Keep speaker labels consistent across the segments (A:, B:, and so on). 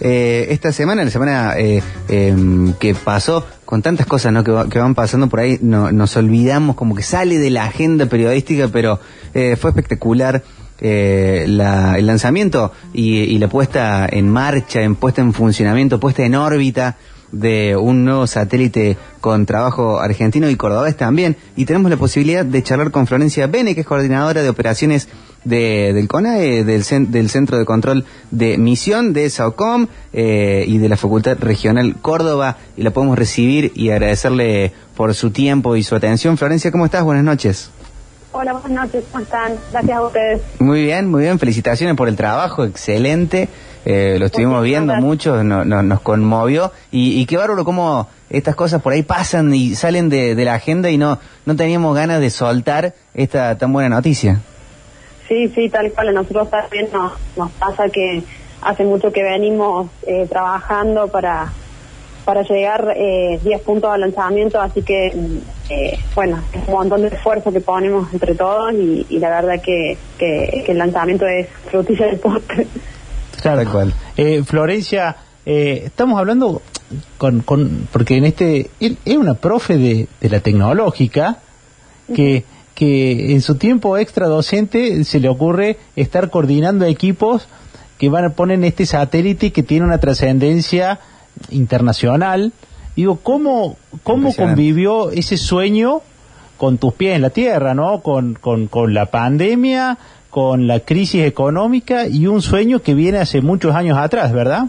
A: eh, esta semana, la semana eh, em, que pasó, con tantas cosas ¿no? que, va- que van pasando por ahí, no- nos olvidamos, como que sale de la agenda periodística, pero eh, fue espectacular. eh, la- el lanzamiento y, y la puesta en marcha, en puesta en funcionamiento, puesta en órbita de un nuevo satélite con trabajo argentino y cordobés también. Y tenemos la posibilidad de charlar con Florencia Bene, que es coordinadora de operaciones de, del CONAE, del, del Centro de Control de Misión de SAOCOM eh, y de la Facultad Regional Córdoba. Y la podemos recibir y agradecerle por su tiempo y su atención. Florencia, ¿cómo estás? Buenas noches.
B: Hola, buenas noches, ¿cómo están? Gracias a ustedes.
A: Muy bien, muy bien. Felicitaciones por el trabajo, excelente. Eh, lo estuvimos viendo
B: gracias.
A: mucho, no- no- nos conmovió. Y, y qué bárbaro cómo estas cosas por ahí pasan y salen de, de la agenda y no, no teníamos ganas de soltar esta tan buena noticia.
B: Sí, sí, tal cual. A nosotros también nos, nos pasa que hace mucho que venimos eh, trabajando para, para llegar eh, 10 puntos al lanzamiento, así que, eh, bueno, es un montón de esfuerzo que ponemos entre todos y, y la verdad que, que, que el lanzamiento es frutilla del postre.
A: Tal cual.
C: Eh, Florencia, eh, estamos hablando con, con porque en este es una profe de, de la tecnológica que que en su tiempo extra docente se le ocurre estar coordinando equipos que van a poner este satélite que tiene una trascendencia internacional. Digo, ¿cómo, cómo convivió ese sueño con tus pies en la tierra, ¿no? Con, con, con la pandemia, con la crisis económica y un sueño que viene hace muchos años atrás, ¿verdad?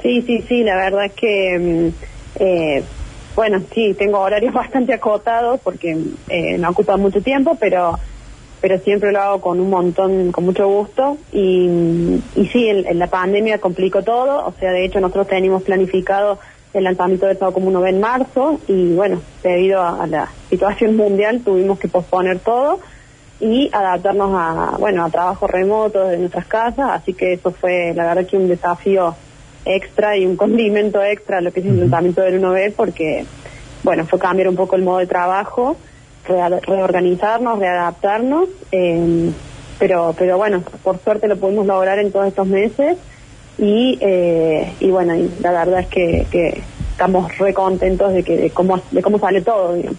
B: Sí, sí, sí, la verdad que, mm, eh, bueno, sí, tengo horarios bastante acotados porque eh, no ocupa mucho tiempo, pero pero siempre lo hago con un montón, con mucho gusto. Y, sí, en, en la pandemia complicó todo, o sea, de hecho nosotros teníamos planificado el lanzamiento de Estado Común 9 en marzo y bueno, debido a, la situación mundial tuvimos que posponer todo y adaptarnos a, bueno, a trabajo remoto desde nuestras casas, así que eso fue la verdad que un desafío extra y un condimento extra a lo que es el lanzamiento del 1B porque, bueno, fue cambiar un poco el modo de trabajo, reorganizarnos, readaptarnos, eh, pero, pero bueno, por suerte lo pudimos lograr en todos estos meses y, eh, y bueno, y la verdad es que, que estamos re contentos de, que, de, cómo, de cómo sale todo. digamos.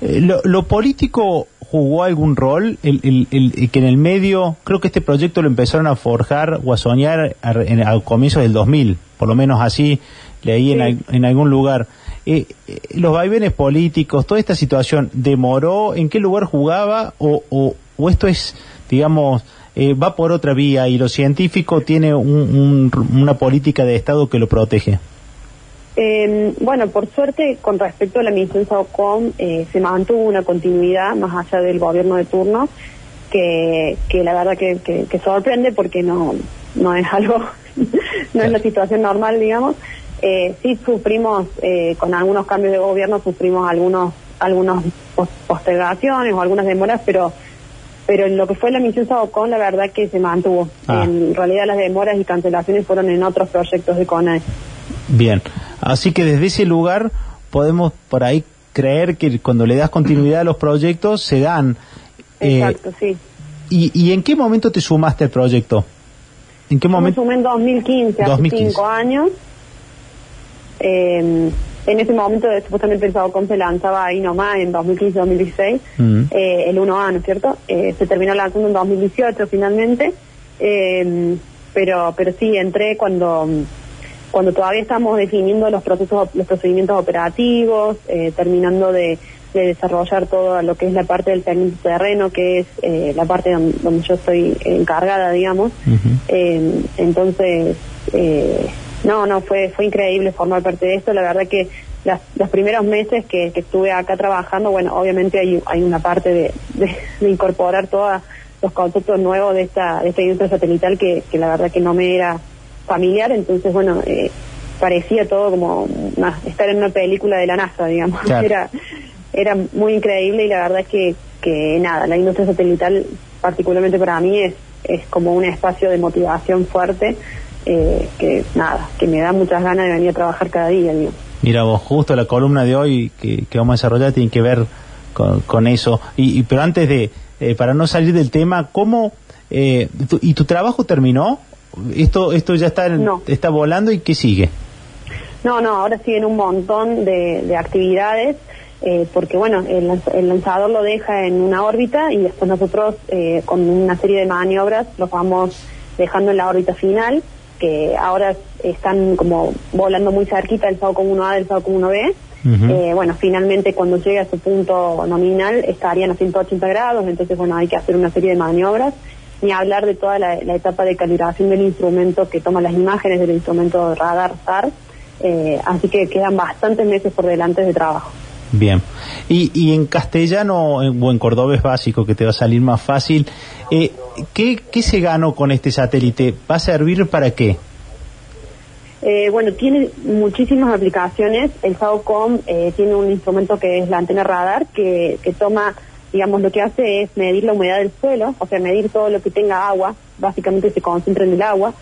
C: Eh, lo, lo político jugó algún rol? El, el- el- que en el medio, creo que este proyecto lo empezaron a forjar o a soñar a, en- a comienzos del 2000, por lo menos así leí en,
B: Sí.
C: al- en algún lugar. Eh, eh, los vaivenes políticos, toda esta situación, ¿demoró? ¿En qué lugar jugaba? ¿O, o, o esto es, digamos, eh, va por otra vía y lo científico tiene un- un- una política de Estado que lo protege?
B: Eh, bueno, por suerte, con respecto a la misión SAOCOM, eh, se mantuvo una continuidad más allá del gobierno de turno, que, que la verdad que, que- que sorprende porque no, no es algo, no es la situación normal, digamos. Eh, sí sufrimos, eh, con algunos cambios de gobierno, sufrimos algunos pos- postergaciones o algunas demoras, pero pero en lo que fue la misión SAOCOM, la verdad que se mantuvo.
C: Ah.
B: En realidad las demoras y cancelaciones fueron en otros proyectos de CONAE.
C: Bien, así que desde ese lugar podemos por ahí creer que cuando le das continuidad a los proyectos se dan. Eh,
B: Exacto, sí.
C: y, ¿Y en qué momento te sumaste al proyecto? ¿En qué
B: Yo me
C: momento?
B: sumé en 2015, hace
C: 2015.
B: cinco años. Eh, en ese momento, supuestamente el SAOCOM se lanzaba ahí nomás en 2015-2016,
C: Mm.
B: eh, el 1A, ¿no es cierto? Eh, se terminó lanzando en 2018 finalmente, eh, pero pero sí, entré cuando cuando todavía estamos definiendo los procesos, los procedimientos operativos, eh, terminando de, de desarrollar todo lo que es la parte del técnico terreno, que es eh, la parte donde, donde yo estoy encargada, digamos.
C: Ujú.
B: Eh, entonces, eh, no, no, fue fue increíble formar parte de esto. La verdad que las, los primeros meses que, que estuve acá trabajando, bueno, obviamente hay, hay una parte de, de, de incorporar todos los conceptos nuevos de esta, de esta industria satelital que, que la verdad que no me era familiar. Entonces, bueno, eh, parecía todo como una- estar en una película de la NASA, digamos.
C: Claro.
B: Era, era muy increíble y la verdad es que, que nada, la industria satelital, particularmente para mí, es, es como un espacio de motivación fuerte eh, que nada, que me da muchas ganas de venir a trabajar cada día, digo.
C: Mira vos, justo la columna de hoy que, que vamos a desarrollar tiene que ver con, con eso. Y, y- pero antes de, eh, para no salir del tema, ¿cómo, eh, tu- ¿y tu trabajo terminó? Esto esto ya está está volando y qué sigue.
B: No, no, ahora siguen un montón de, actividades. Eh, porque bueno, el, el, lanzador lo deja en una órbita y después nosotros eh, con una serie de maniobras los vamos dejando en la órbita final, que ahora están como volando muy cerquita del SAOCOM 1A del SAOCOM 1B. Eh, bueno, finalmente cuando llegue a su punto nominal estarían a 180 grados, entonces bueno, hay que hacer una serie de maniobras ni hablar de toda la, etapa de calibración del instrumento que toma las imágenes del instrumento radar SAR. Eh, así que quedan bastantes meses por delante de trabajo.
C: Bien. Y, y en castellano o en cordobés básico, que te va a salir más fácil, eh, ¿qué, ¿qué se ganó con este satélite? ¿Va a servir para qué?
B: Eh, bueno, tiene muchísimas aplicaciones. El SAOCOM eh, tiene un instrumento que es la antena radar que, que toma, digamos, lo que hace es medir la humedad del suelo, o sea, medir todo lo que tenga agua, básicamente se concentra en el agua.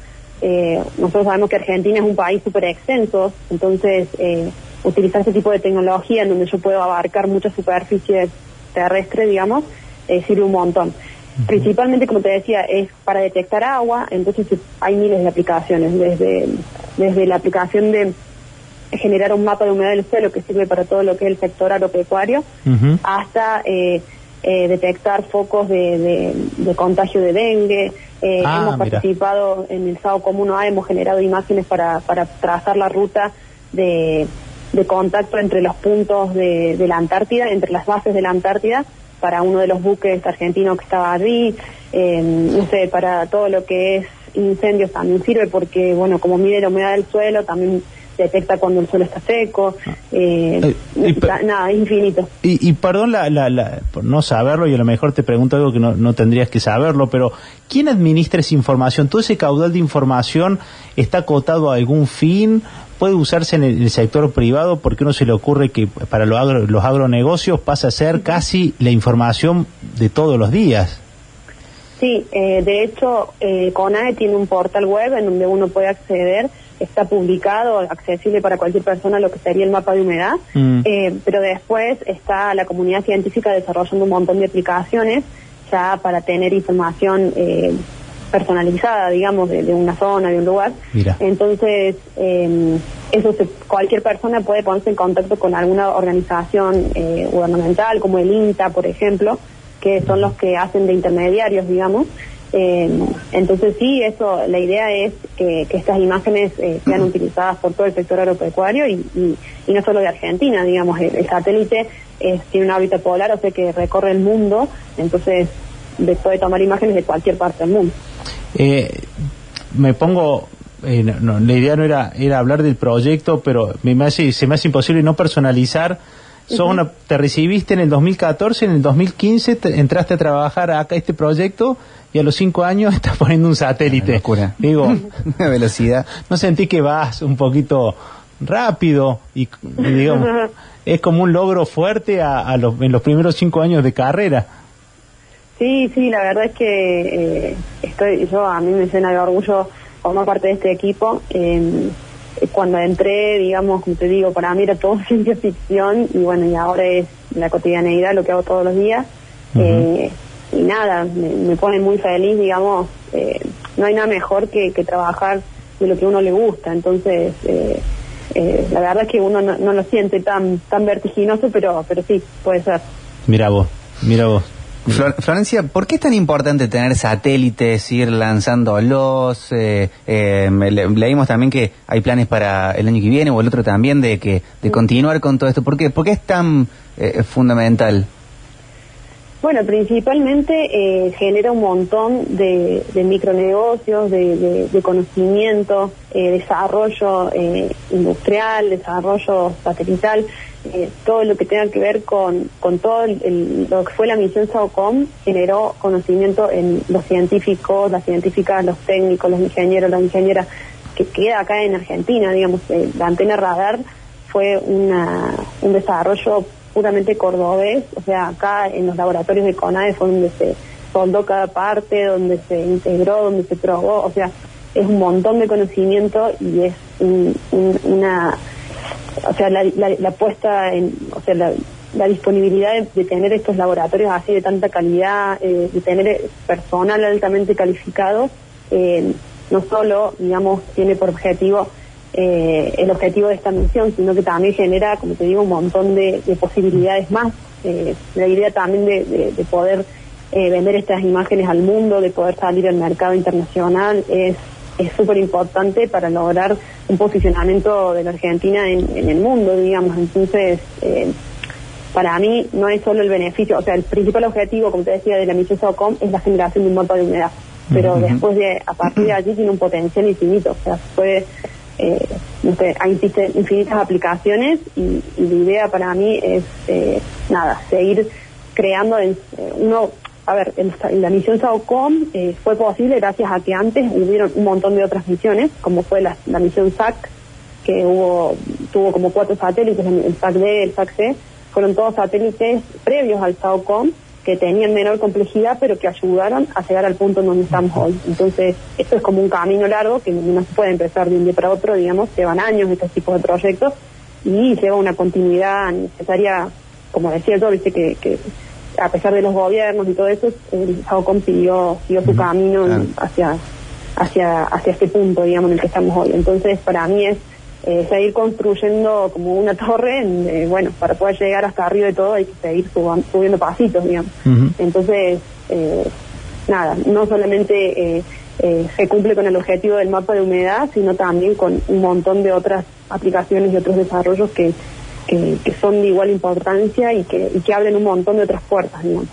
B: Eh, nosotros sabemos que Argentina es un país súper extenso, entonces eh, utilizar ese tipo de tecnología en donde yo puedo abarcar muchas superficies terrestres, digamos, eh, sirve un montón. Principalmente, como te decía, es para detectar agua, entonces hay miles de aplicaciones, desde, desde la aplicación de generar un mapa de humedad del suelo que sirve para todo lo que es el sector agropecuario, hasta eh, eh, detectar focos de, de, contagio de dengue. Eh, ah, hemos participado en el SAO Común A, hemos generado imágenes para, para trazar la ruta de, de contacto entre los puntos de, de la Antártida, entre las bases de la Antártida para uno de los buques argentinos que estaba allí, eh, no sé, para todo lo que es incendios también sirve porque, bueno, como mide la humedad del suelo, también detecta cuando el suelo está seco, ah. eh, eh nada, es infinito.
C: Y, y perdón la, la, por no saberlo, y a lo mejor te pregunto algo que no, no tendrías que saberlo, pero ¿quién administra esa información? ¿Todo ese caudal de información está acotado a algún fin? ¿Puede usarse en el, sector privado? Porque uno se le ocurre que para los, los agronegocios pasa a ser casi la información de todos los días.
B: Sí, eh, de hecho, eh, CONAE tiene un portal web en donde uno puede acceder está publicado, accesible para cualquier persona lo que sería el mapa de humedad, mm. eh, pero después está la comunidad científica desarrollando un montón de aplicaciones ya para tener información eh, personalizada, digamos, de, una zona, de un lugar. Entonces, eh, eso cualquier persona puede ponerse en contacto con alguna organización eh, gubernamental, como el INTA, por ejemplo, que son los que hacen de intermediarios, digamos, eh, entonces sí, eso, la idea es que, estas imágenes eh, sean utilizadas por todo el sector agropecuario y, y, no solo de Argentina, digamos, el, satélite tiene una órbita polar, o sea que recorre el mundo, entonces puede tomar imágenes de cualquier parte del mundo.
C: Eh, me pongo eh, no, la idea no era, era hablar del proyecto, pero me hace, se me hace imposible no personalizar. Te recibiste en el 2014, en el 2015 entraste a trabajar acá este proyecto y a los cinco años estás poniendo un satélite.
A: Locura.
C: Digo,
A: una velocidad.
C: ¿No sentí que vas un poquito rápido y, digamos, es como un logro fuerte a, los, en los primeros cinco años de carrera?
B: Sí, sí, la verdad es que eh, estoy, yo a mí me llena de orgullo formar parte de este equipo. Em, cuando entré, digamos, como te digo, para mí era todo ciencia ficción y bueno, y ahora es la cotidianeidad, lo que hago todos los días y nada, me, pone muy feliz, digamos, eh, no hay nada mejor que, trabajar de lo que a uno le gusta, entonces eh, eh, la verdad es que uno no, lo siente tan tan vertiginoso, pero pero sí, puede ser.
C: Mira vos, mira vos.
A: Florencia, ¿por qué es tan importante tener satélites, ir lanzándolos? Eh, leímos también que hay planes para el año que viene o el otro también de que de continuar con todo esto. ¿Por qué, ¿Por qué es tan fundamental?
B: Bueno, principalmente eh, genera un montón de, micronegocios, de, conocimiento, eh, desarrollo eh, industrial, desarrollo satelital, todo lo que tenga que ver con, con todo lo que fue la misión SAOCOM generó conocimiento en los científicos, las científicas, los técnicos, los ingenieros, las ingenieras, que queda acá en Argentina, digamos, la antena radar fue una, un desarrollo puramente cordobés, o sea, acá en los laboratorios de CONAE fue donde se soldó cada parte, donde se integró, donde se probó, o sea, es un montón de conocimiento y es una, o sea, la, puesta en, o sea, la, disponibilidad de, tener estos laboratorios así de tanta calidad, eh, de tener personal altamente calificado, eh, no solo, digamos, tiene por objetivo eh, el objetivo de esta misión, sino que también genera, como te digo, un montón de, posibilidades más. Eh, la idea también de, poder eh, vender estas imágenes al mundo, de poder salir al mercado internacional, es es súper importante para lograr un posicionamiento de la Argentina en, el mundo, digamos. Entonces, para mí no es solo el beneficio, o sea, el principal objetivo, como te decía, de la misión SOCOM es la generación de un mapa de humedad. Pero después de, a partir de allí tiene un potencial infinito, o sea, puede eh, hay infinitas aplicaciones y, la idea para mí es, eh, nada, seguir creando, eh, uno, a ver, la misión SAOCOM eh, fue posible gracias a que antes hubieron un montón de otras misiones, como fue la, misión SAC, que hubo tuvo como cuatro satélites, el SAC-D, el SAC-C, fueron todos satélites previos al SAOCOM, que tenían menor complejidad, pero que ayudaron a llegar al punto en donde estamos hoy. Entonces, esto es como un camino largo que no se puede empezar de un día para otro, digamos, llevan años estos tipos de proyectos y lleva una continuidad necesaria, como decía yo, viste que, que a pesar de los gobiernos y todo eso, el SAOCOM siguió, siguió su camino hacia, hacia, hacia este punto, digamos, en el que estamos hoy. Entonces, para mí es eh, seguir construyendo como una torre, eh, bueno, para poder llegar hasta arriba de todo hay que seguir subiendo pasitos, digamos. Entonces, eh, nada, no solamente se cumple con el objetivo del mapa de humedad, sino también con un montón de otras aplicaciones y otros desarrollos que, que, son de igual importancia y que, y que abren un montón de otras puertas, digamos.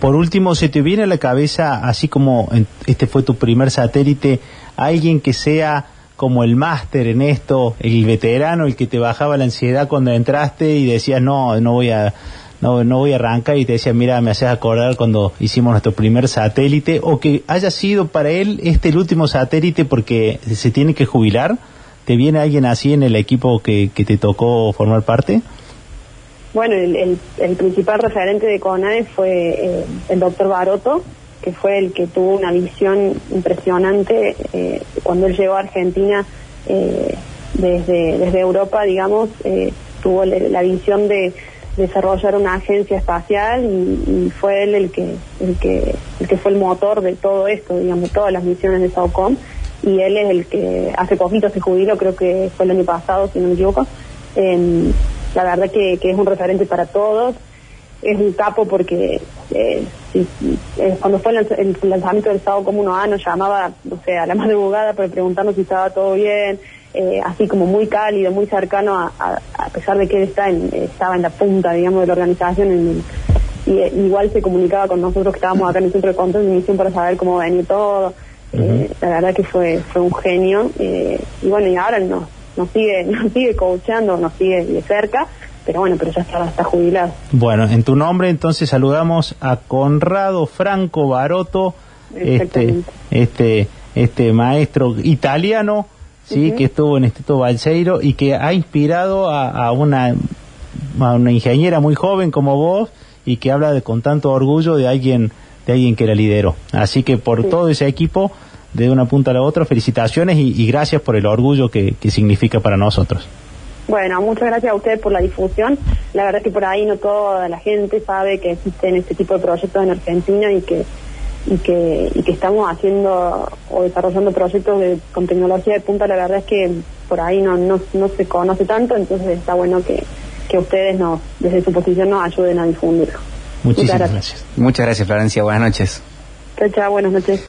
C: Por último, ¿se te viene a la cabeza, así como este fue tu primer satélite, alguien que sea como el máster en esto, el veterano, el que te bajaba la ansiedad cuando entraste y decías, no, no voy a, no, no voy a arrancar y te decía, mira, me haces acordar cuando hicimos nuestro primer satélite, o que haya sido para él este el último satélite porque se tiene que jubilar, ¿te viene alguien así en el equipo que, que te tocó formar parte?
B: Bueno, el, el, principal referente de CONAE fue eh, el doctor Baroto, que fue el que tuvo una visión impresionante eh, cuando él llegó a Argentina eh, desde, desde Europa, digamos, eh, tuvo la visión de desarrollar una agencia espacial y, fue él el que, el que el que fue el motor de todo esto, digamos, todas las misiones de SAOCOM y él es el que hace poquito se jubiló, creo que fue el año pasado, si no me equivoco. Em, la verdad que, que es un referente para todos es un capo porque eh, eh, cuando fue el, lanzamiento del Estado como uno A nos llamaba, no sé, a la madrugada para preguntarnos si estaba todo bien, eh, así como muy cálido, muy cercano, a, a, pesar de que él está en, estaba en la punta, digamos, de la organización, en y igual se comunicaba con nosotros que estábamos acá en el centro de control de misión para saber cómo venía todo. la verdad que fue fue un genio y bueno, y ahora nos, nos sigue nos sigue coachando, nos sigue de cerca pero bueno, pero ya está, jubilado.
C: Bueno, en tu nombre entonces saludamos a Conrado Franco Baroto, este, este, este maestro italiano, sí, que estuvo en Instituto Balseiro y que ha inspirado a, una, a una ingeniera muy joven como vos y que habla de, con tanto orgullo de alguien, de alguien que la lideró. Así que por todo ese equipo, de una punta a la otra, felicitaciones y, gracias por el orgullo que significa para nosotros.
B: Bueno, muchas gracias a ustedes por la difusión. La verdad que por ahí no toda la gente sabe que existen este tipo de proyectos en Argentina y que y que, y que estamos haciendo o desarrollando proyectos de, con tecnología de punta. La verdad es que por ahí no, no, no se conoce tanto, entonces está bueno que, que ustedes nos, desde su posición nos ayuden a difundirlo.
C: Muchísimas gracias.
A: Muchas gracias, Florencia. Buenas noches.
B: Chao, chao, buenas noches.